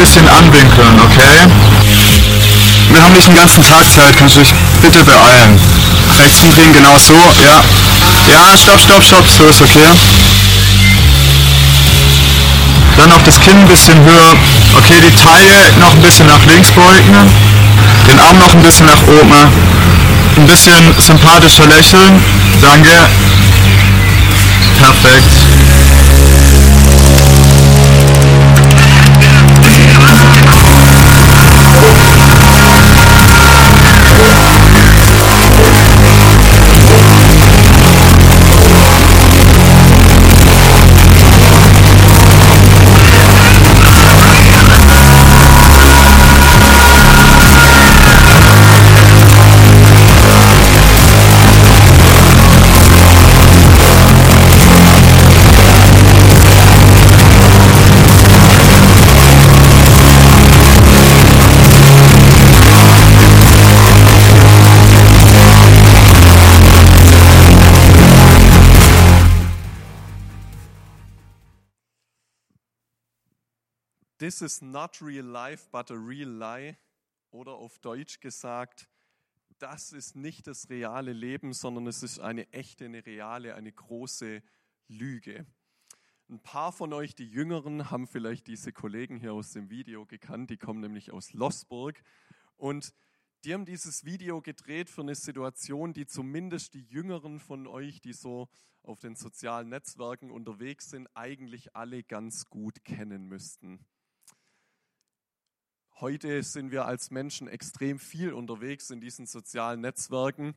bisschen anwinkeln, okay? Wir haben nicht den ganzen Tag Zeit, kannst du dich bitte beeilen. Rechts Knie drehen, genau so, ja. Ja, stopp, stopp, stopp, so ist okay. Dann noch das Kinn ein bisschen höher. Okay, die Taille noch ein bisschen nach links beugen. Den Arm noch ein bisschen nach oben. Ein bisschen sympathischer lächeln. Danke. Perfekt. This is not real life, but a real lie. Oder auf Deutsch gesagt, das ist nicht das reale Leben, sondern es ist eine echte, eine reale, eine große Lüge. Ein paar von euch, die Jüngeren, haben vielleicht diese Kollegen hier aus dem Video gekannt. Die kommen nämlich aus Lossburg. Und die haben dieses Video gedreht für eine Situation, die zumindest die Jüngeren von euch, die so auf den sozialen Netzwerken unterwegs sind, eigentlich alle ganz gut kennen müssten. Heute sind wir als Menschen extrem viel unterwegs in diesen sozialen Netzwerken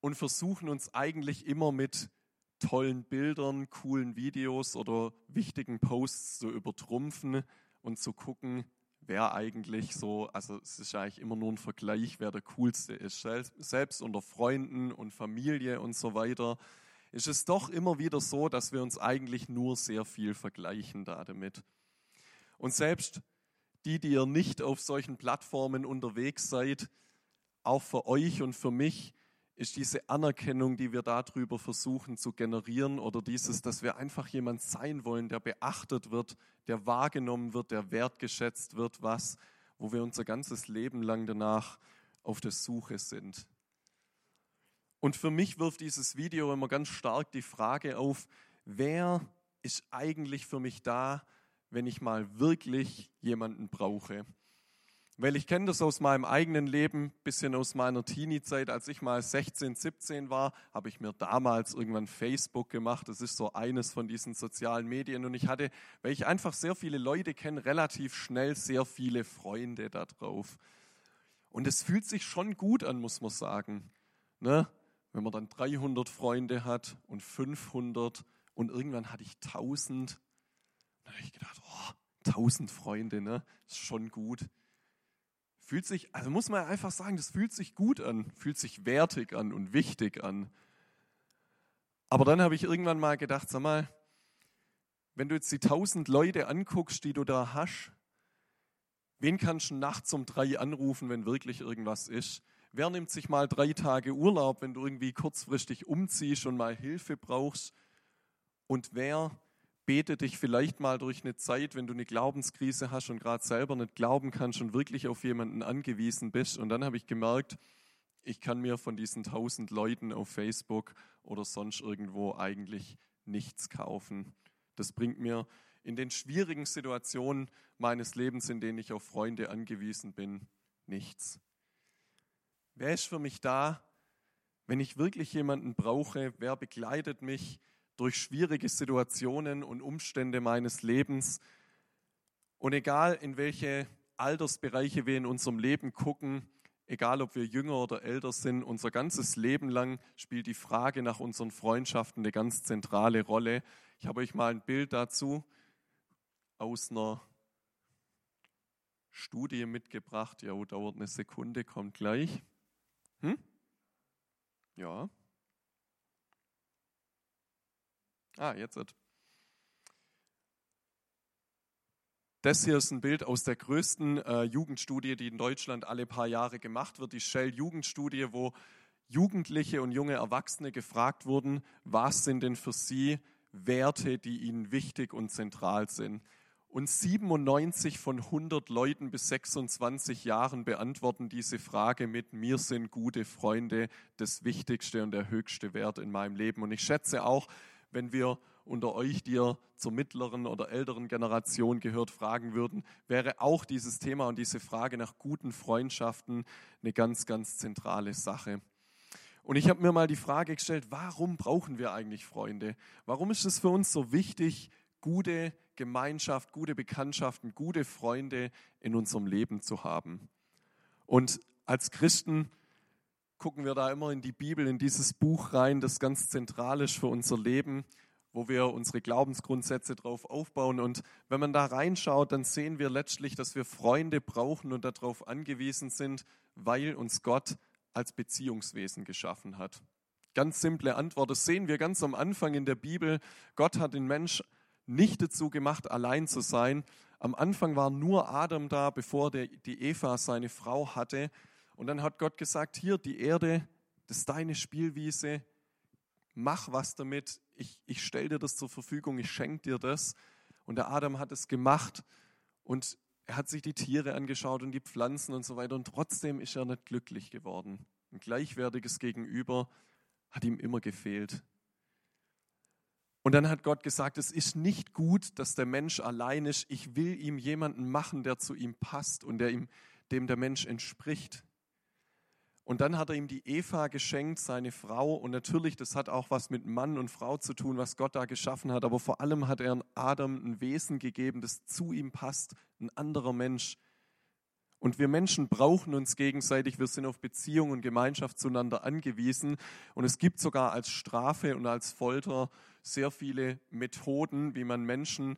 und versuchen uns eigentlich immer mit tollen Bildern, coolen Videos oder wichtigen Posts zu übertrumpfen und zu gucken, wer eigentlich so, also es ist eigentlich immer nur ein Vergleich, wer der coolste ist. Selbst unter Freunden und Familie und so weiter ist es doch immer wieder so, dass wir uns eigentlich nur sehr viel vergleichen da damit. Und selbst die, die ihr nicht auf solchen Plattformen unterwegs seid, auch für euch und für mich ist diese Anerkennung, die wir darüber versuchen zu generieren oder dieses, dass wir einfach jemand sein wollen, der beachtet wird, der wahrgenommen wird, der wertgeschätzt wird, was, wo wir unser ganzes Leben lang danach auf der Suche sind. Und für mich wirft dieses Video immer ganz stark die Frage auf, wer ist eigentlich für mich da, wenn ich mal wirklich jemanden brauche. Weil ich kenne das aus meinem eigenen Leben, bisschen aus meiner Teenie-Zeit, als ich mal 16, 17 war, habe ich mir damals irgendwann Facebook gemacht. Das ist so eines von diesen sozialen Medien. Und ich hatte, weil ich einfach sehr viele Leute kenne, relativ schnell sehr viele Freunde da drauf. Und es fühlt sich schon gut an, muss man sagen. Ne? Wenn man dann 300 Freunde hat und 500 und irgendwann hatte ich 1000 da habe ich gedacht, oh, tausend Freunde, ne? Ist schon gut. Fühlt sich, also muss man einfach sagen, das fühlt sich gut an, fühlt sich wertig an und wichtig an. Aber dann habe ich irgendwann mal gedacht, sag mal, wenn du jetzt die tausend Leute anguckst, die du da hast, wen kannst du nachts um drei anrufen, wenn wirklich irgendwas ist? Wer nimmt sich mal drei Tage Urlaub, wenn du irgendwie kurzfristig umziehst und mal Hilfe brauchst? Und wer bete dich vielleicht mal durch eine Zeit, wenn du eine Glaubenskrise hast und gerade selber nicht glauben kannst und wirklich auf jemanden angewiesen bist. Und dann habe ich gemerkt, ich kann mir von diesen tausend Leuten auf Facebook oder sonst irgendwo eigentlich nichts kaufen. Das bringt mir in den schwierigen Situationen meines Lebens, in denen ich auf Freunde angewiesen bin, nichts. Wer ist für mich da, wenn ich wirklich jemanden brauche? Wer begleitet mich? Durch schwierige Situationen und Umstände meines Lebens. Und egal in welche Altersbereiche wir in unserem Leben gucken, egal ob wir jünger oder älter sind, unser ganzes Leben lang spielt die Frage nach unseren Freundschaften eine ganz zentrale Rolle. Ich habe euch mal ein Bild dazu aus einer Studie mitgebracht. Ja, dauert eine Sekunde, kommt gleich. Hm? Ja, Ah, jetzt. Das hier ist ein Bild aus der größten äh, Jugendstudie, die in Deutschland alle paar Jahre gemacht wird, die Shell-Jugendstudie, wo Jugendliche und junge Erwachsene gefragt wurden, was sind denn für sie Werte, die ihnen wichtig und zentral sind. Und 97 von 100 Leuten bis 26 Jahren beantworten diese Frage mit, mir sind gute Freunde das wichtigste und der höchste Wert in meinem Leben. Und ich schätze auch, wenn wir unter euch, die ihr zur mittleren oder älteren Generation gehört, fragen würden, wäre auch dieses Thema und diese Frage nach guten Freundschaften eine ganz, ganz zentrale Sache. Und ich habe mir mal die Frage gestellt, warum brauchen wir eigentlich Freunde? Warum ist es für uns so wichtig, gute Gemeinschaft, gute Bekanntschaften, gute Freunde in unserem Leben zu haben. Und als Christen gucken wir da immer in die Bibel, in dieses Buch rein, das ganz zentral ist für unser Leben, wo wir unsere Glaubensgrundsätze drauf aufbauen. Und wenn man da reinschaut, dann sehen wir letztlich, dass wir Freunde brauchen und darauf angewiesen sind, weil uns Gott als Beziehungswesen geschaffen hat. Ganz simple Antwort, das sehen wir ganz am Anfang in der Bibel. Gott hat den Mensch nicht dazu gemacht, allein zu sein. Am Anfang war nur Adam da, bevor der, die Eva seine Frau hatte. Und dann hat Gott gesagt, hier die Erde, das ist deine Spielwiese, mach was damit, ich, ich stelle dir das zur Verfügung, ich schenke dir das. Und der Adam hat es gemacht und er hat sich die Tiere angeschaut und die Pflanzen und so weiter und trotzdem ist er nicht glücklich geworden. Ein gleichwertiges Gegenüber hat ihm immer gefehlt. Und dann hat Gott gesagt, es ist nicht gut, dass der Mensch allein ist. Ich will ihm jemanden machen, der zu ihm passt und der ihm, dem der Mensch entspricht. Und dann hat er ihm die Eva geschenkt, seine Frau. Und natürlich, das hat auch was mit Mann und Frau zu tun, was Gott da geschaffen hat. Aber vor allem hat er Adam ein Wesen gegeben, das zu ihm passt, ein anderer Mensch. Und wir Menschen brauchen uns gegenseitig, wir sind auf Beziehung und Gemeinschaft zueinander angewiesen. Und es gibt sogar als Strafe und als Folter sehr viele Methoden, wie man Menschen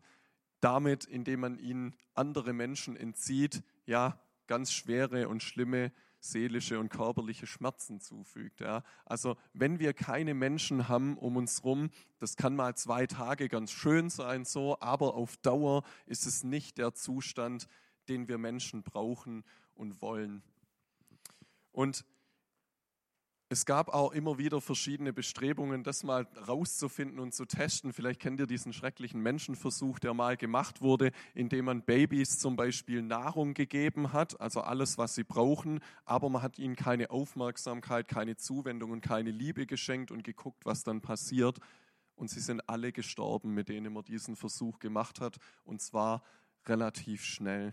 damit, indem man ihnen andere Menschen entzieht, ja, ganz schwere und schlimme seelische und körperliche Schmerzen zufügt. Ja. Also wenn wir keine Menschen haben um uns herum, das kann mal zwei Tage ganz schön sein so, aber auf Dauer ist es nicht der Zustand, den wir Menschen brauchen und wollen. Und es gab auch immer wieder verschiedene Bestrebungen, das mal rauszufinden und zu testen. Vielleicht kennt ihr diesen schrecklichen Menschenversuch, der mal gemacht wurde, indem man Babys zum Beispiel Nahrung gegeben hat, also alles, was sie brauchen, aber man hat ihnen keine Aufmerksamkeit, keine Zuwendung und keine Liebe geschenkt und geguckt, was dann passiert. Und sie sind alle gestorben, mit denen man diesen Versuch gemacht hat, und zwar relativ schnell.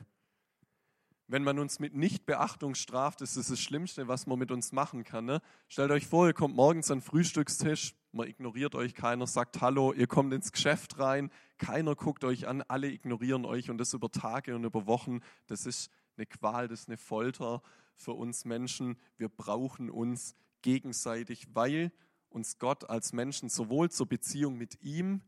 Wenn man uns mit Nichtbeachtung straft, ist es das Schlimmste, was man mit uns machen kann. Ne? Stellt euch vor, ihr kommt morgens an den Frühstückstisch, man ignoriert euch, keiner sagt Hallo, ihr kommt ins Geschäft rein, keiner guckt euch an, alle ignorieren euch und das über Tage und über Wochen. Das ist eine Qual, das ist eine Folter für uns Menschen. Wir brauchen uns gegenseitig, weil uns Gott als Menschen sowohl zur Beziehung mit ihm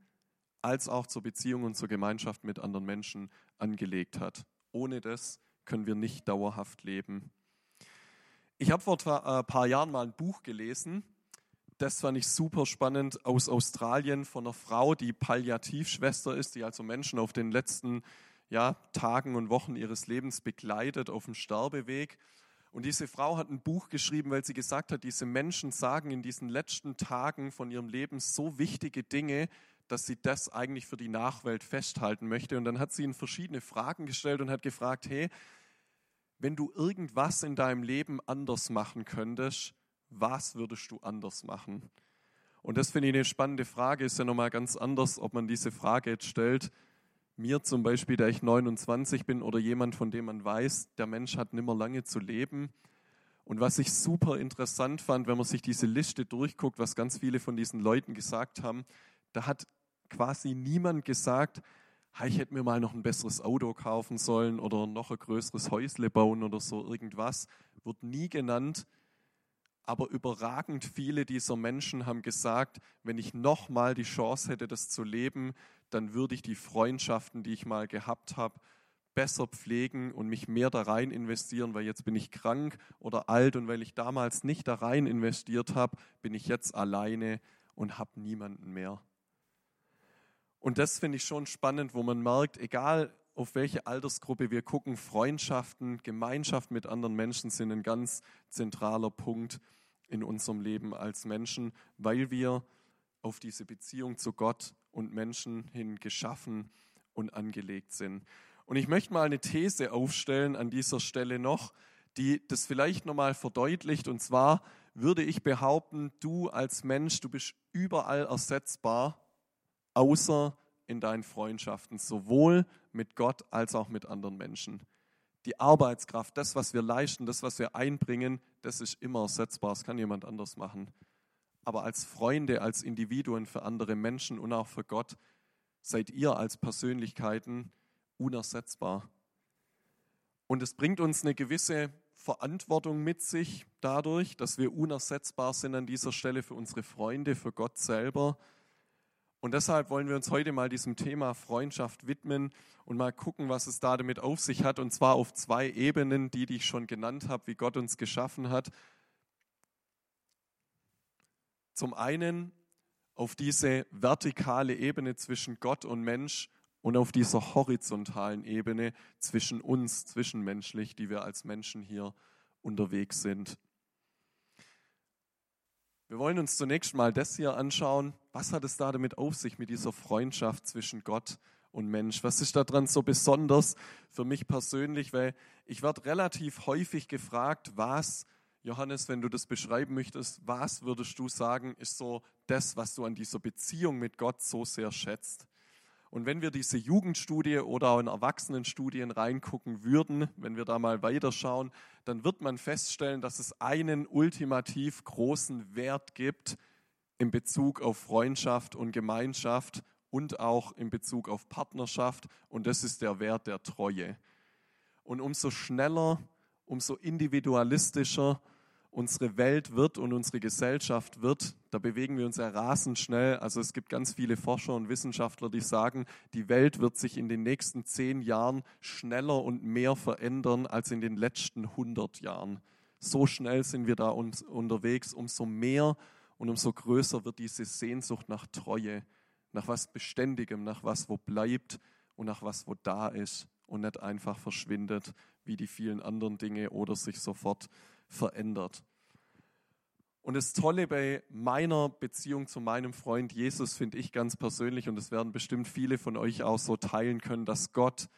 als auch zur Beziehung und zur Gemeinschaft mit anderen Menschen angelegt hat. Ohne das können wir nicht dauerhaft leben. Ich habe vor ein äh, paar Jahren mal ein Buch gelesen, das fand ich super spannend, aus Australien von einer Frau, die Palliativschwester ist, die also Menschen auf den letzten ja, Tagen und Wochen ihres Lebens begleitet auf dem Sterbeweg. Und diese Frau hat ein Buch geschrieben, weil sie gesagt hat, diese Menschen sagen in diesen letzten Tagen von ihrem Leben so wichtige Dinge, dass sie das eigentlich für die Nachwelt festhalten möchte. Und dann hat sie ihnen verschiedene Fragen gestellt und hat gefragt, hey, wenn du irgendwas in deinem Leben anders machen könntest, was würdest du anders machen? Und das finde ich eine spannende Frage, ist ja nochmal ganz anders, ob man diese Frage jetzt stellt. Mir zum Beispiel, der ich 29 bin oder jemand, von dem man weiß, der Mensch hat nimmer lange zu leben. Und was ich super interessant fand, wenn man sich diese Liste durchguckt, was ganz viele von diesen Leuten gesagt haben, da hat quasi niemand gesagt, ich hätte mir mal noch ein besseres Auto kaufen sollen oder noch ein größeres Häusle bauen oder so irgendwas. Wird nie genannt. Aber überragend viele dieser Menschen haben gesagt, wenn ich nochmal die Chance hätte, das zu leben, dann würde ich die Freundschaften, die ich mal gehabt habe, besser pflegen und mich mehr da rein investieren, weil jetzt bin ich krank oder alt und weil ich damals nicht da rein investiert habe, bin ich jetzt alleine und habe niemanden mehr. Und das finde ich schon spannend, wo man merkt, egal auf welche Altersgruppe wir gucken, Freundschaften, Gemeinschaft mit anderen Menschen sind ein ganz zentraler Punkt in unserem Leben als Menschen, weil wir auf diese Beziehung zu Gott und Menschen hin geschaffen und angelegt sind. Und ich möchte mal eine These aufstellen an dieser Stelle noch, die das vielleicht nochmal verdeutlicht. Und zwar würde ich behaupten, du als Mensch, du bist überall ersetzbar, außer in deinen Freundschaften, sowohl mit Gott als auch mit anderen Menschen. Die Arbeitskraft, das, was wir leisten, das, was wir einbringen, das ist immer ersetzbar. Das kann jemand anders machen. Aber als Freunde, als Individuen für andere Menschen und auch für Gott seid ihr als Persönlichkeiten unersetzbar. Und es bringt uns eine gewisse Verantwortung mit sich dadurch, dass wir unersetzbar sind an dieser Stelle für unsere Freunde, für Gott selber. Und deshalb wollen wir uns heute mal diesem Thema Freundschaft widmen und mal gucken, was es da damit auf sich hat. Und zwar auf zwei Ebenen, die, die ich schon genannt habe, wie Gott uns geschaffen hat. Zum einen auf diese vertikale Ebene zwischen Gott und Mensch und auf dieser horizontalen Ebene zwischen uns, zwischenmenschlich, die wir als Menschen hier unterwegs sind. Wir wollen uns zunächst mal das hier anschauen. Was hat es da damit auf sich mit dieser Freundschaft zwischen Gott und Mensch? Was ist daran so besonders für mich persönlich? Weil ich werde relativ häufig gefragt, was, Johannes, wenn du das beschreiben möchtest, was würdest du sagen, ist so das, was du an dieser Beziehung mit Gott so sehr schätzt? Und wenn wir diese Jugendstudie oder auch in Erwachsenenstudien reingucken würden, wenn wir da mal weiterschauen, dann wird man feststellen, dass es einen ultimativ großen Wert gibt in Bezug auf Freundschaft und Gemeinschaft und auch in Bezug auf Partnerschaft. Und das ist der Wert der Treue. Und umso schneller, umso individualistischer unsere Welt wird und unsere Gesellschaft wird, da bewegen wir uns ja rasend schnell. Also es gibt ganz viele Forscher und Wissenschaftler, die sagen, die Welt wird sich in den nächsten zehn Jahren schneller und mehr verändern als in den letzten 100 Jahren. So schnell sind wir da unterwegs, umso mehr und umso größer wird diese Sehnsucht nach Treue, nach was Beständigem, nach was, wo bleibt und nach was, wo da ist und nicht einfach verschwindet wie die vielen anderen Dinge oder sich sofort verändert. Und das Tolle bei meiner Beziehung zu meinem Freund Jesus finde ich ganz persönlich, und das werden bestimmt viele von euch auch so teilen können, dass Gott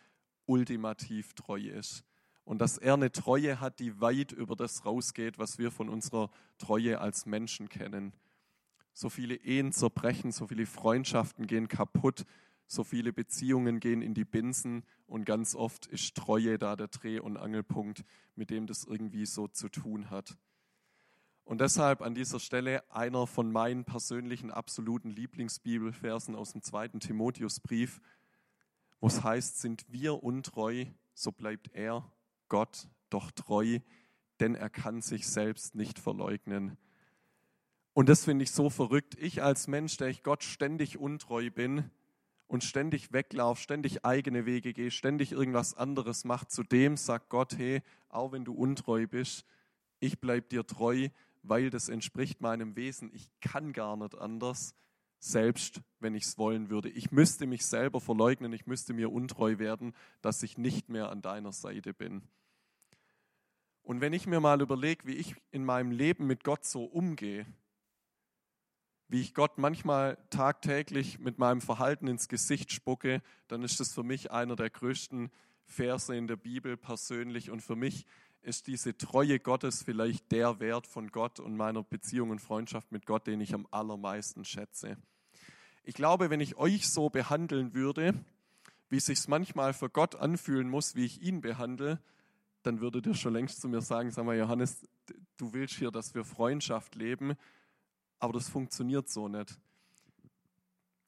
ultimativ treu ist. Und dass er eine Treue hat, die weit über das rausgeht, was wir von unserer Treue als Menschen kennen. So viele Ehen zerbrechen, so viele Freundschaften gehen kaputt, so viele Beziehungen gehen in die Binsen und ganz oft ist Treue da der Dreh- und Angelpunkt, mit dem das irgendwie so zu tun hat. Und deshalb an dieser Stelle einer von meinen persönlichen absoluten Lieblingsbibelversen aus dem zweiten Timotheusbrief, wo es heißt, sind wir untreu, so bleibt er, Gott, doch treu, denn er kann sich selbst nicht verleugnen. Und das finde ich so verrückt. Ich als Mensch, der ich Gott ständig untreu bin, und ständig weglaufe, ständig eigene Wege gehe, ständig irgendwas anderes macht, zu dem sagt Gott, hey, auch wenn du untreu bist, ich bleibe dir treu, weil das entspricht meinem Wesen. Ich kann gar nicht anders, selbst wenn ich es wollen würde. Ich müsste mich selber verleugnen, ich müsste mir untreu werden, dass ich nicht mehr an deiner Seite bin. Und wenn ich mir mal überlege, wie ich in meinem Leben mit Gott so umgehe, wie ich Gott manchmal tagtäglich mit meinem Verhalten ins Gesicht spucke, dann ist das für mich einer der größten Verse in der Bibel persönlich. Und für mich ist diese Treue Gottes vielleicht der Wert von Gott und meiner Beziehung und Freundschaft mit Gott, den ich am allermeisten schätze. Ich glaube, wenn ich euch so behandeln würde, wie es sich manchmal für Gott anfühlen muss, wie ich ihn behandle, dann würdet ihr schon längst zu mir sagen, sag mal, Johannes, du willst hier, dass wir Freundschaft leben aber das funktioniert so nicht.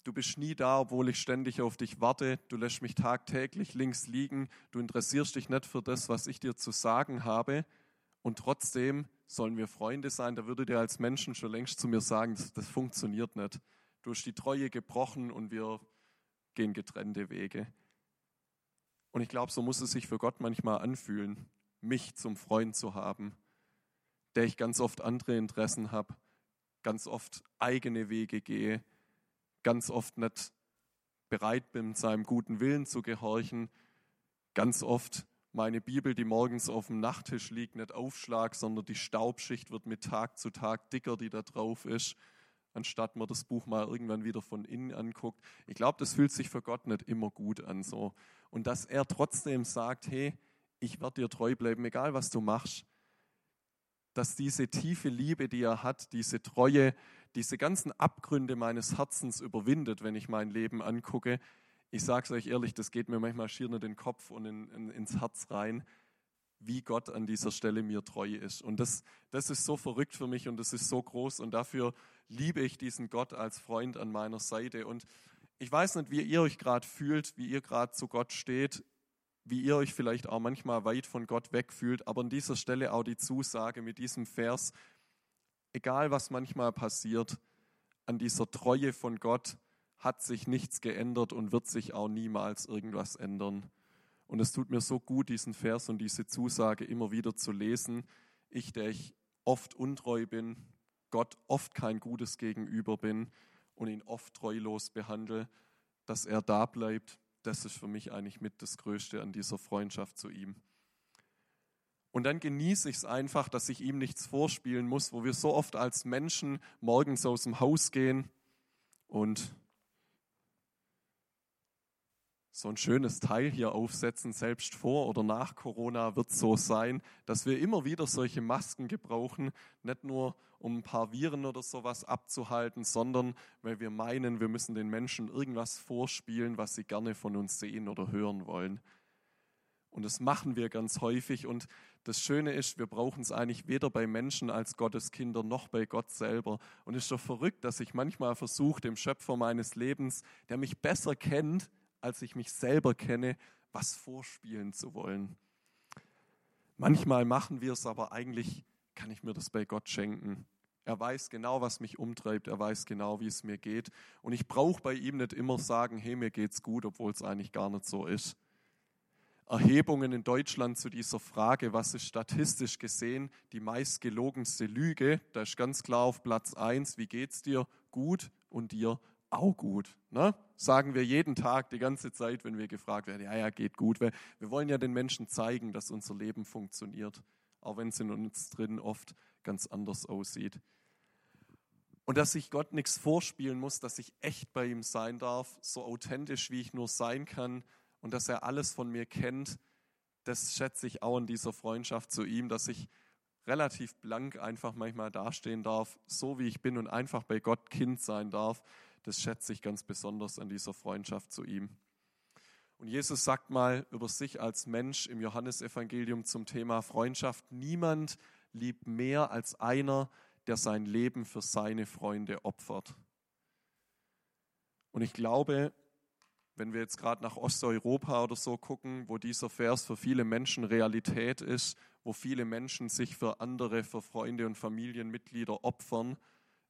Du bist nie da, obwohl ich ständig auf dich warte. Du lässt mich tagtäglich links liegen. Du interessierst dich nicht für das, was ich dir zu sagen habe. Und trotzdem sollen wir Freunde sein. Da würde dir als Menschen schon längst zu mir sagen, das, das funktioniert nicht. Du hast die Treue gebrochen und wir gehen getrennte Wege. Und ich glaube, so muss es sich für Gott manchmal anfühlen, mich zum Freund zu haben, der ich ganz oft andere Interessen habe, ganz oft eigene Wege gehe, ganz oft nicht bereit bin, seinem guten Willen zu gehorchen, ganz oft meine Bibel, die morgens auf dem Nachttisch liegt, nicht aufschlag, sondern die Staubschicht wird mit Tag zu Tag dicker, die da drauf ist. anstatt man das Buch mal irgendwann wieder von innen anguckt. Ich glaube, das fühlt sich für Gott nicht immer gut an so. Und dass er trotzdem sagt, hey, ich werde dir treu bleiben, egal was du machst. Dass diese tiefe Liebe, die er hat, diese Treue, diese ganzen Abgründe meines Herzens überwindet, wenn ich mein Leben angucke. Ich sage es euch ehrlich, das geht mir manchmal schier in den Kopf und in, in, ins Herz rein, wie Gott an dieser Stelle mir treu ist. Und das, das ist so verrückt für mich und das ist so groß und dafür liebe ich diesen Gott als Freund an meiner Seite. Und ich weiß nicht, wie ihr euch gerade fühlt, wie ihr gerade zu Gott steht, wie ihr euch vielleicht auch manchmal weit von Gott wegfühlt, aber an dieser Stelle auch die Zusage mit diesem Vers, egal was manchmal passiert, an dieser Treue von Gott hat sich nichts geändert und wird sich auch niemals irgendwas ändern. Und es tut mir so gut, diesen Vers und diese Zusage immer wieder zu lesen. Ich, der ich oft untreu bin, Gott oft kein Gutes gegenüber bin und ihn oft treulos behandle, dass er da bleibt, das ist für mich eigentlich mit das Größte an dieser Freundschaft zu ihm. Und dann genieße ich es einfach, dass ich ihm nichts vorspielen muss, wo wir so oft als Menschen morgens aus dem Haus gehen und so ein schönes Teil hier aufsetzen, selbst vor oder nach Corona wird so sein, dass wir immer wieder solche Masken gebrauchen, nicht nur um ein paar Viren oder sowas abzuhalten, sondern weil wir meinen, wir müssen den Menschen irgendwas vorspielen, was sie gerne von uns sehen oder hören wollen. Und das machen wir ganz häufig. Und das Schöne ist, wir brauchen es eigentlich weder bei Menschen als Gotteskinder noch bei Gott selber. Und es ist doch verrückt, dass ich manchmal versuche, dem Schöpfer meines Lebens, der mich besser kennt, als ich mich selber kenne, was vorspielen zu wollen. Manchmal machen wir es aber eigentlich, kann ich mir das bei Gott schenken. Er weiß genau, was mich umtreibt. Er weiß genau, wie es mir geht. Und ich brauche bei ihm nicht immer sagen, hey, mir geht's gut, obwohl es eigentlich gar nicht so ist. Erhebungen in Deutschland zu dieser Frage, was ist statistisch gesehen die meistgelogenste Lüge, da ist ganz klar auf Platz 1, wie geht's dir? Gut und dir auch gut. Ne? Sagen wir jeden Tag, die ganze Zeit, wenn wir gefragt werden, ja, ja, geht gut. Wir, wir wollen ja den Menschen zeigen, dass unser Leben funktioniert, auch wenn es in uns drin oft ganz anders aussieht. Und dass ich Gott nichts vorspielen muss, dass ich echt bei ihm sein darf, so authentisch wie ich nur sein kann und dass er alles von mir kennt, das schätze ich auch in dieser Freundschaft zu ihm, dass ich relativ blank einfach manchmal dastehen darf, so wie ich bin und einfach bei Gott Kind sein darf das schätze ich ganz besonders an dieser Freundschaft zu ihm. Und Jesus sagt mal über sich als Mensch im Johannesevangelium zum Thema Freundschaft, niemand liebt mehr als einer, der sein Leben für seine Freunde opfert. Und ich glaube, wenn wir jetzt gerade nach Osteuropa oder so gucken, wo dieser Vers für viele Menschen Realität ist, wo viele Menschen sich für andere, für Freunde und Familienmitglieder opfern,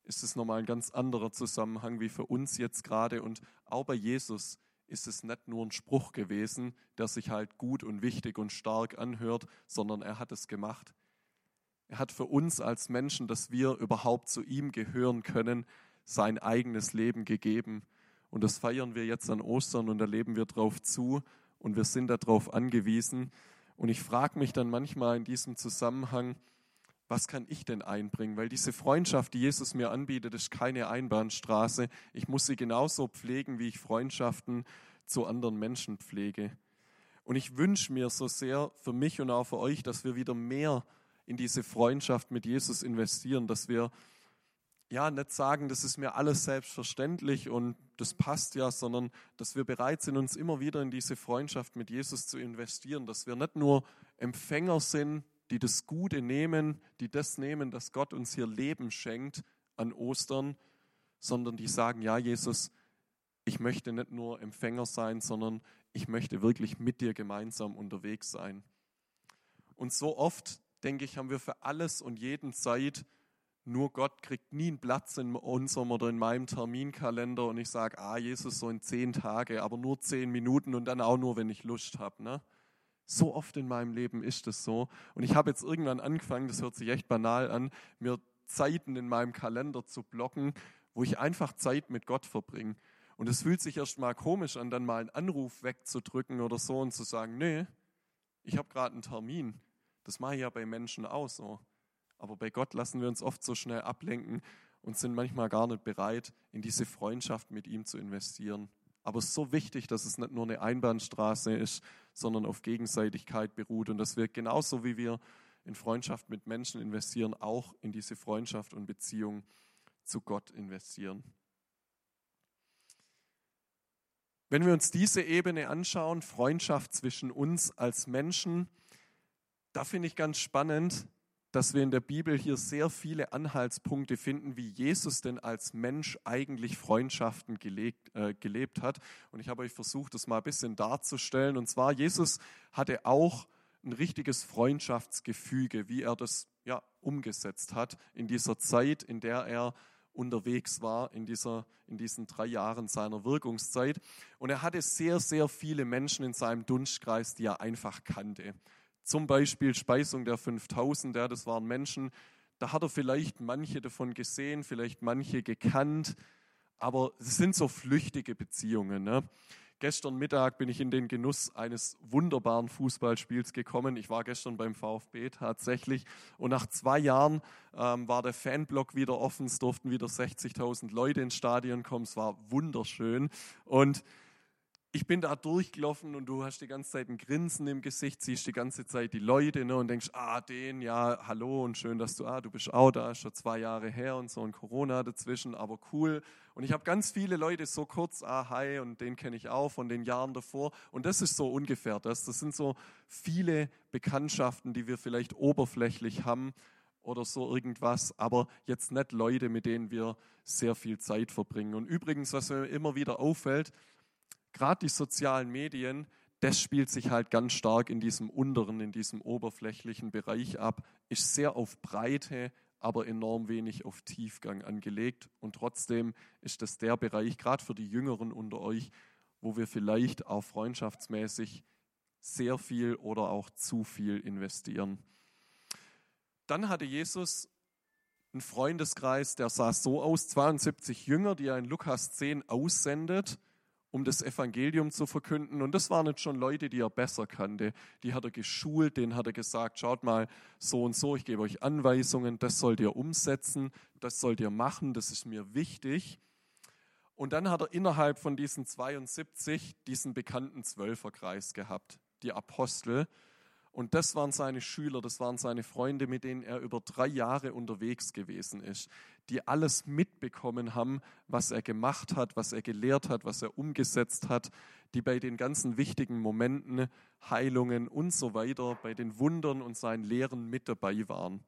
ist es nochmal ein ganz anderer Zusammenhang wie für uns jetzt gerade. Und auch bei Jesus ist es nicht nur ein Spruch gewesen, der sich halt gut und wichtig und stark anhört, sondern er hat es gemacht. Er hat für uns als Menschen, dass wir überhaupt zu ihm gehören können, sein eigenes Leben gegeben. Und das feiern wir jetzt an Ostern und da leben wir drauf zu und wir sind darauf angewiesen. Und ich frage mich dann manchmal in diesem Zusammenhang, was kann ich denn einbringen? Weil diese Freundschaft, die Jesus mir anbietet, ist keine Einbahnstraße. Ich muss sie genauso pflegen, wie ich Freundschaften zu anderen Menschen pflege. Und ich wünsche mir so sehr für mich und auch für euch, dass wir wieder mehr in diese Freundschaft mit Jesus investieren, dass wir ja nicht sagen, das ist mir alles selbstverständlich und das passt ja, sondern dass wir bereit sind, uns immer wieder in diese Freundschaft mit Jesus zu investieren, dass wir nicht nur Empfänger sind die das Gute nehmen, die das nehmen, dass Gott uns hier Leben schenkt an Ostern, sondern die sagen, ja Jesus, ich möchte nicht nur Empfänger sein, sondern ich möchte wirklich mit dir gemeinsam unterwegs sein. Und so oft, denke ich, haben wir für alles und jeden Zeit, nur Gott kriegt nie einen Platz in unserem oder in meinem Terminkalender und ich sage, ah Jesus, so in zehn Tage, aber nur zehn Minuten und dann auch nur, wenn ich Lust habe. Ne? So oft in meinem Leben ist es so. Und ich habe jetzt irgendwann angefangen, das hört sich echt banal an, mir Zeiten in meinem Kalender zu blocken, wo ich einfach Zeit mit Gott verbringe. Und es fühlt sich erst mal komisch an, dann mal einen Anruf wegzudrücken oder so und zu sagen, nee, ich habe gerade einen Termin. Das mache ich ja bei Menschen auch so. Aber bei Gott lassen wir uns oft so schnell ablenken. und sind manchmal gar nicht bereit, in diese Freundschaft mit ihm zu investieren. Aber es ist so wichtig, dass es nicht nur eine Einbahnstraße ist, sondern auf Gegenseitigkeit beruht und dass wir genauso wie wir in Freundschaft mit Menschen investieren, auch in diese Freundschaft und Beziehung zu Gott investieren. Wenn wir uns diese Ebene anschauen, Freundschaft zwischen uns als Menschen, da finde ich ganz spannend, dass wir in der Bibel hier sehr viele Anhaltspunkte finden, wie Jesus denn als Mensch eigentlich Freundschaften gelegt, äh, gelebt hat. Und ich habe euch versucht, das mal ein bisschen darzustellen. Und zwar, Jesus hatte auch ein richtiges Freundschaftsgefüge, wie er das ja, umgesetzt hat in dieser Zeit, in der er unterwegs war, in, dieser, in diesen drei Jahren seiner Wirkungszeit. Und er hatte sehr, sehr viele Menschen in seinem Dunstkreis, die er einfach kannte. Zum Beispiel Speisung der 5000, ja, das waren Menschen, da hat er vielleicht manche davon gesehen, vielleicht manche gekannt, aber es sind so flüchtige Beziehungen. Ne? Gestern Mittag bin ich in den Genuss eines wunderbaren Fußballspiels gekommen. Ich war gestern beim VfB tatsächlich und nach zwei Jahren ähm, war der Fanblock wieder offen. Es durften wieder 60.000 Leute ins Stadion kommen. Es war wunderschön und ich bin da durchgelaufen und du hast die ganze Zeit ein Grinsen im Gesicht, siehst die ganze Zeit die Leute ne, und denkst, ah, den, ja, hallo und schön, dass du, ah, du bist auch da, schon zwei Jahre her und so ein Corona dazwischen, aber cool. Und ich habe ganz viele Leute so kurz, ah, hi, und den kenne ich auch von den Jahren davor. Und das ist so ungefähr das. Das sind so viele Bekanntschaften, die wir vielleicht oberflächlich haben oder so irgendwas, aber jetzt nicht Leute, mit denen wir sehr viel Zeit verbringen. Und übrigens, was mir immer wieder auffällt, gerade die sozialen Medien, das spielt sich halt ganz stark in diesem unteren, in diesem oberflächlichen Bereich ab, ist sehr auf Breite, aber enorm wenig auf Tiefgang angelegt. Und trotzdem ist das der Bereich, gerade für die Jüngeren unter euch, wo wir vielleicht auch freundschaftsmäßig sehr viel oder auch zu viel investieren. Dann hatte Jesus einen Freundeskreis, der sah so aus, 72 Jünger, die er in Lukas 10 aussendet um das Evangelium zu verkünden. Und das waren jetzt schon Leute, die er besser kannte. Die hat er geschult, denen hat er gesagt, schaut mal so und so, ich gebe euch Anweisungen, das sollt ihr umsetzen, das sollt ihr machen, das ist mir wichtig. Und dann hat er innerhalb von diesen 72 diesen bekannten Zwölferkreis gehabt, die Apostel. Und das waren seine Schüler, das waren seine Freunde, mit denen er über drei Jahre unterwegs gewesen ist, die alles mitbekommen haben, was er gemacht hat, was er gelehrt hat, was er umgesetzt hat, die bei den ganzen wichtigen Momenten, Heilungen und so weiter, bei den Wundern und seinen Lehren mit dabei waren.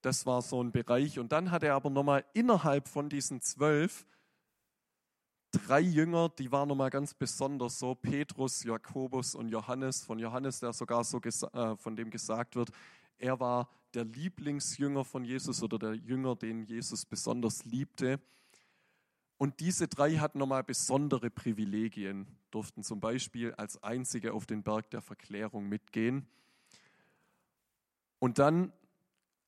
Das war so ein Bereich. Und dann hat er aber nochmal innerhalb von diesen zwölf drei Jünger, die waren nochmal ganz besonders so, Petrus, Jakobus und Johannes. Von Johannes, der sogar so äh, von dem gesagt wird, er war der Lieblingsjünger von Jesus oder der Jünger, den Jesus besonders liebte. Und diese drei hatten nochmal besondere Privilegien, durften zum Beispiel als einzige auf den Berg der Verklärung mitgehen. Und dann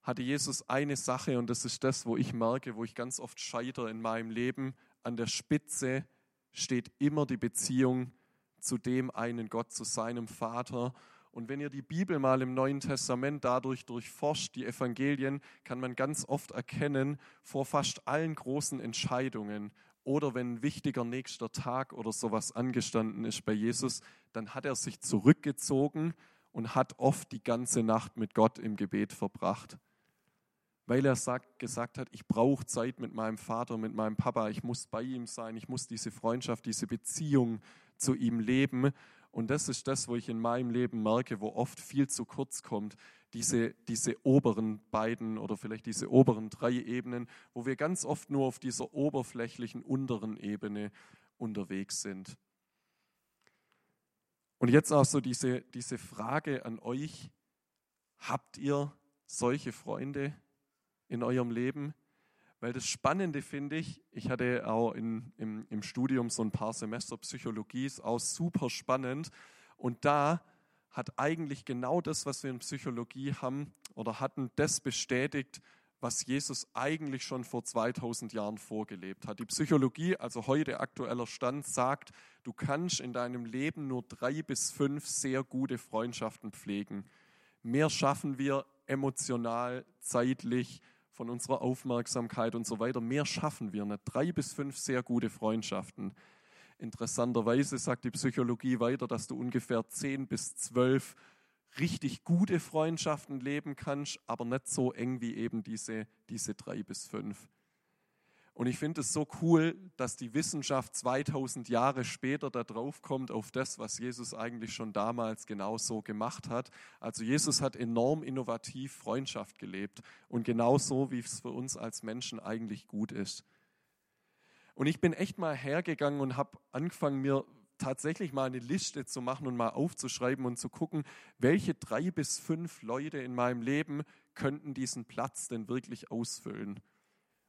hatte Jesus eine Sache, und das ist das, wo ich merke, wo ich ganz oft scheitere in meinem Leben, an der Spitze steht immer die Beziehung zu dem einen Gott, zu seinem Vater. Und wenn ihr die Bibel mal im Neuen Testament dadurch durchforscht, die Evangelien, kann man ganz oft erkennen, vor fast allen großen Entscheidungen oder wenn ein wichtiger nächster Tag oder sowas angestanden ist bei Jesus, dann hat er sich zurückgezogen und hat oft die ganze Nacht mit Gott im Gebet verbracht weil er sagt, gesagt hat, ich brauche Zeit mit meinem Vater, mit meinem Papa, ich muss bei ihm sein, ich muss diese Freundschaft, diese Beziehung zu ihm leben. Und das ist das, wo ich in meinem Leben merke, wo oft viel zu kurz kommt, diese, diese oberen beiden oder vielleicht diese oberen drei Ebenen, wo wir ganz oft nur auf dieser oberflächlichen unteren Ebene unterwegs sind. Und jetzt auch so diese, diese Frage an euch, habt ihr solche Freunde, in eurem Leben? Weil das Spannende finde ich, ich hatte auch in, im, im Studium so ein paar Semester Psychologie, ist auch super spannend. Und da hat eigentlich genau das, was wir in Psychologie haben oder hatten, das bestätigt, was Jesus eigentlich schon vor 2000 Jahren vorgelebt hat. Die Psychologie, also heute aktueller Stand, sagt, du kannst in deinem Leben nur drei bis fünf sehr gute Freundschaften pflegen. Mehr schaffen wir emotional, zeitlich, von unserer Aufmerksamkeit und so weiter. Mehr schaffen wir nicht. Drei bis fünf sehr gute Freundschaften. Interessanterweise sagt die Psychologie weiter, dass du ungefähr zehn bis zwölf richtig gute Freundschaften leben kannst, aber nicht so eng wie eben diese, diese drei bis fünf. Und ich finde es so cool, dass die Wissenschaft 2000 Jahre später da drauf kommt auf das, was Jesus eigentlich schon damals genau so gemacht hat. Also Jesus hat enorm innovativ Freundschaft gelebt und genau so, wie es für uns als Menschen eigentlich gut ist. Und ich bin echt mal hergegangen und habe angefangen, mir tatsächlich mal eine Liste zu machen und mal aufzuschreiben und zu gucken, welche drei bis fünf Leute in meinem Leben könnten diesen Platz denn wirklich ausfüllen.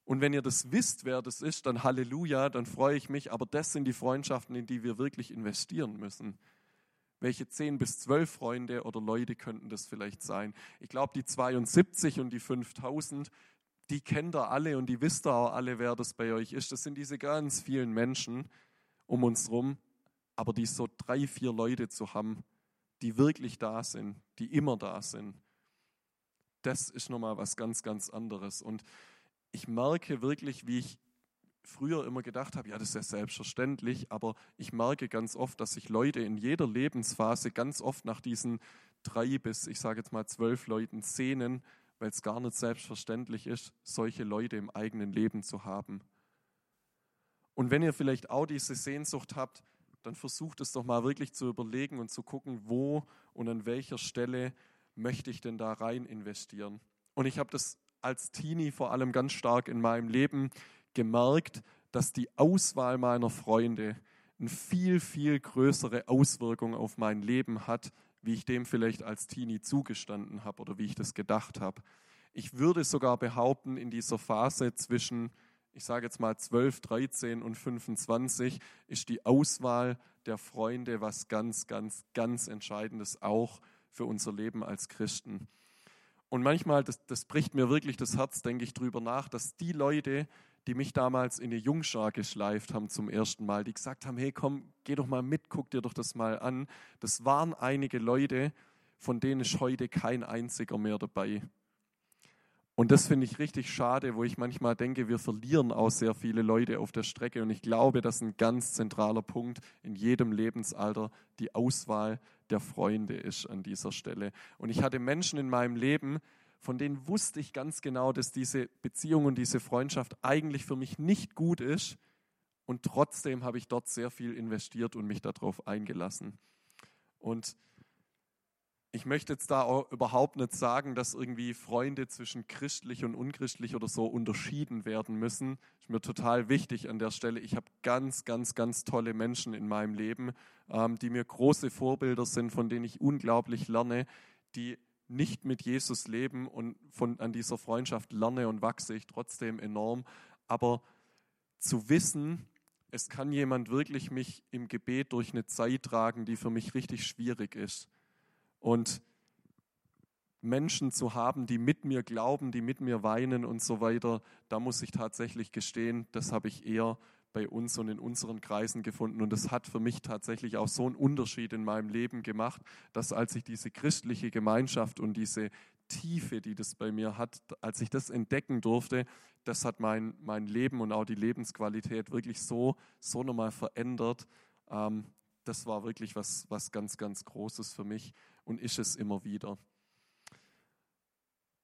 Und wenn ihr das wisst, wer das ist, dann Halleluja, dann freue ich mich. Aber das sind die Freundschaften, in die wir wirklich investieren müssen. Welche zehn bis zwölf Freunde oder Leute könnten das vielleicht sein? Ich glaube, die 72 und die 5000, die kennt ihr alle und die wisst ihr auch alle, wer das bei euch ist. Das sind diese ganz vielen Menschen um uns herum. Aber die so drei, vier Leute zu haben, die wirklich da sind, die immer da sind, das ist nochmal was ganz, ganz anderes. Und ich merke wirklich, wie ich früher immer gedacht habe, ja, das ist ja selbstverständlich, aber ich merke ganz oft, dass sich Leute in jeder Lebensphase ganz oft nach diesen drei bis, ich sage jetzt mal, zwölf Leuten sehnen, weil es gar nicht selbstverständlich ist, solche Leute im eigenen Leben zu haben. Und wenn ihr vielleicht auch diese Sehnsucht habt, dann versucht es doch mal wirklich zu überlegen und zu gucken, wo und an welcher Stelle möchte ich denn da rein investieren. Und ich habe das als Teenie vor allem ganz stark in meinem Leben gemerkt, dass die Auswahl meiner Freunde eine viel, viel größere Auswirkung auf mein Leben hat, wie ich dem vielleicht als Teenie zugestanden habe oder wie ich das gedacht habe. Ich würde sogar behaupten, in dieser Phase zwischen, ich sage jetzt mal 12, 13 und 25, ist die Auswahl der Freunde was ganz, ganz, ganz Entscheidendes auch für unser Leben als Christen. Und manchmal, das, das bricht mir wirklich das Herz, denke ich drüber nach, dass die Leute, die mich damals in eine Jungschar geschleift haben zum ersten Mal, die gesagt haben, hey komm, geh doch mal mit, guck dir doch das mal an. Das waren einige Leute, von denen ist heute kein einziger mehr dabei. Und das finde ich richtig schade, wo ich manchmal denke, wir verlieren auch sehr viele Leute auf der Strecke. Und ich glaube, dass ein ganz zentraler Punkt in jedem Lebensalter die Auswahl der Freunde ist an dieser Stelle. Und ich hatte Menschen in meinem Leben, von denen wusste ich ganz genau, dass diese Beziehung und diese Freundschaft eigentlich für mich nicht gut ist. Und trotzdem habe ich dort sehr viel investiert und mich darauf eingelassen. Und ich möchte jetzt da auch überhaupt nicht sagen, dass irgendwie Freunde zwischen christlich und unchristlich oder so unterschieden werden müssen. Ist mir total wichtig an der Stelle. Ich habe ganz, ganz, ganz tolle Menschen in meinem Leben, ähm, die mir große Vorbilder sind, von denen ich unglaublich lerne, die nicht mit Jesus leben und von, an dieser Freundschaft lerne und wachse ich trotzdem enorm. Aber zu wissen, es kann jemand wirklich mich im Gebet durch eine Zeit tragen, die für mich richtig schwierig ist und Menschen zu haben, die mit mir glauben, die mit mir weinen und so weiter, da muss ich tatsächlich gestehen, das habe ich eher bei uns und in unseren Kreisen gefunden. Und das hat für mich tatsächlich auch so einen Unterschied in meinem Leben gemacht, dass als ich diese christliche Gemeinschaft und diese Tiefe, die das bei mir hat, als ich das entdecken durfte, das hat mein, mein Leben und auch die Lebensqualität wirklich so, so nochmal verändert. Ähm, das war wirklich was, was ganz, ganz Großes für mich und ist es immer wieder.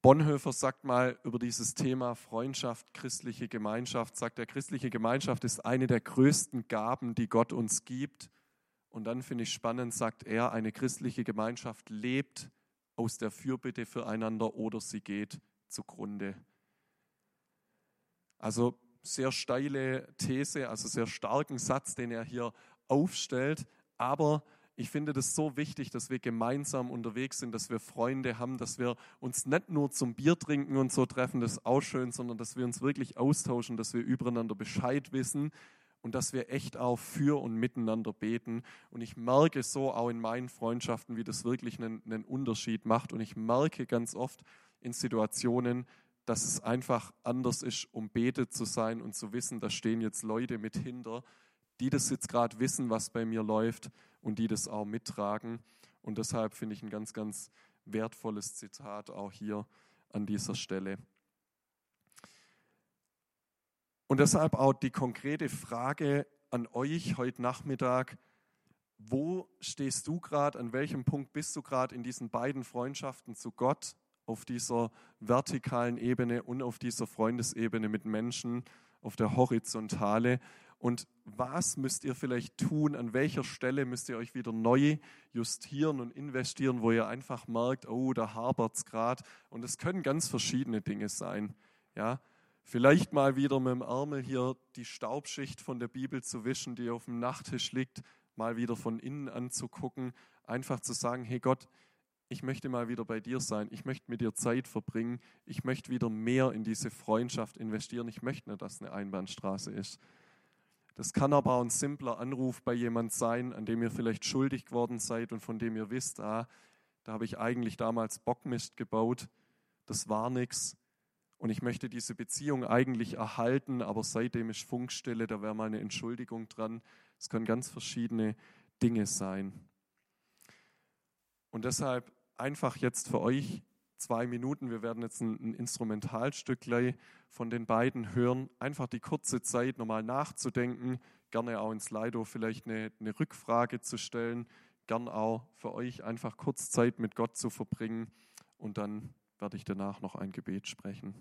Bonhoeffer sagt mal über dieses Thema Freundschaft, christliche Gemeinschaft, sagt er, christliche Gemeinschaft ist eine der größten Gaben, die Gott uns gibt. Und dann finde ich spannend, sagt er, eine christliche Gemeinschaft lebt aus der Fürbitte füreinander oder sie geht zugrunde. Also sehr steile These, also sehr starken Satz, den er hier aufstellt, aber ich finde das so wichtig, dass wir gemeinsam unterwegs sind, dass wir Freunde haben, dass wir uns nicht nur zum Bier trinken und so treffen, das ist auch schön, sondern dass wir uns wirklich austauschen, dass wir übereinander Bescheid wissen und dass wir echt auch für und miteinander beten. Und ich merke so auch in meinen Freundschaften, wie das wirklich einen, einen Unterschied macht. Und ich merke ganz oft in Situationen, dass es einfach anders ist, um betet zu sein und zu wissen, da stehen jetzt Leute mit hinter, die das jetzt gerade wissen, was bei mir läuft und die das auch mittragen. Und deshalb finde ich ein ganz, ganz wertvolles Zitat auch hier an dieser Stelle. Und deshalb auch die konkrete Frage an euch heute Nachmittag, wo stehst du gerade, an welchem Punkt bist du gerade in diesen beiden Freundschaften zu Gott, auf dieser vertikalen Ebene und auf dieser Freundesebene mit Menschen, auf der Horizontale? Und was müsst ihr vielleicht tun? An welcher Stelle müsst ihr euch wieder neu justieren und investieren, wo ihr einfach merkt, oh, da hapert es gerade. Und es können ganz verschiedene Dinge sein. Ja, vielleicht mal wieder mit dem Ärmel hier die Staubschicht von der Bibel zu wischen, die auf dem Nachttisch liegt, mal wieder von innen anzugucken, einfach zu sagen, hey Gott, ich möchte mal wieder bei dir sein, ich möchte mit dir Zeit verbringen, ich möchte wieder mehr in diese Freundschaft investieren, ich möchte nicht, dass eine Einbahnstraße ist. Das kann aber auch ein simpler Anruf bei jemand sein, an dem ihr vielleicht schuldig geworden seid und von dem ihr wisst, ah, da habe ich eigentlich damals Bockmist gebaut, das war nichts, und ich möchte diese Beziehung eigentlich erhalten, aber seitdem ist Funkstelle, da wäre mal eine Entschuldigung dran. Es können ganz verschiedene Dinge sein. Und deshalb einfach jetzt für euch zwei Minuten. Wir werden jetzt ein, ein Instrumentalstück gleich von den beiden hören. Einfach die kurze Zeit nochmal nachzudenken, gerne auch ins Lido vielleicht eine, eine Rückfrage zu stellen, gern auch für euch einfach kurz Zeit mit Gott zu verbringen und dann werde ich danach noch ein Gebet sprechen.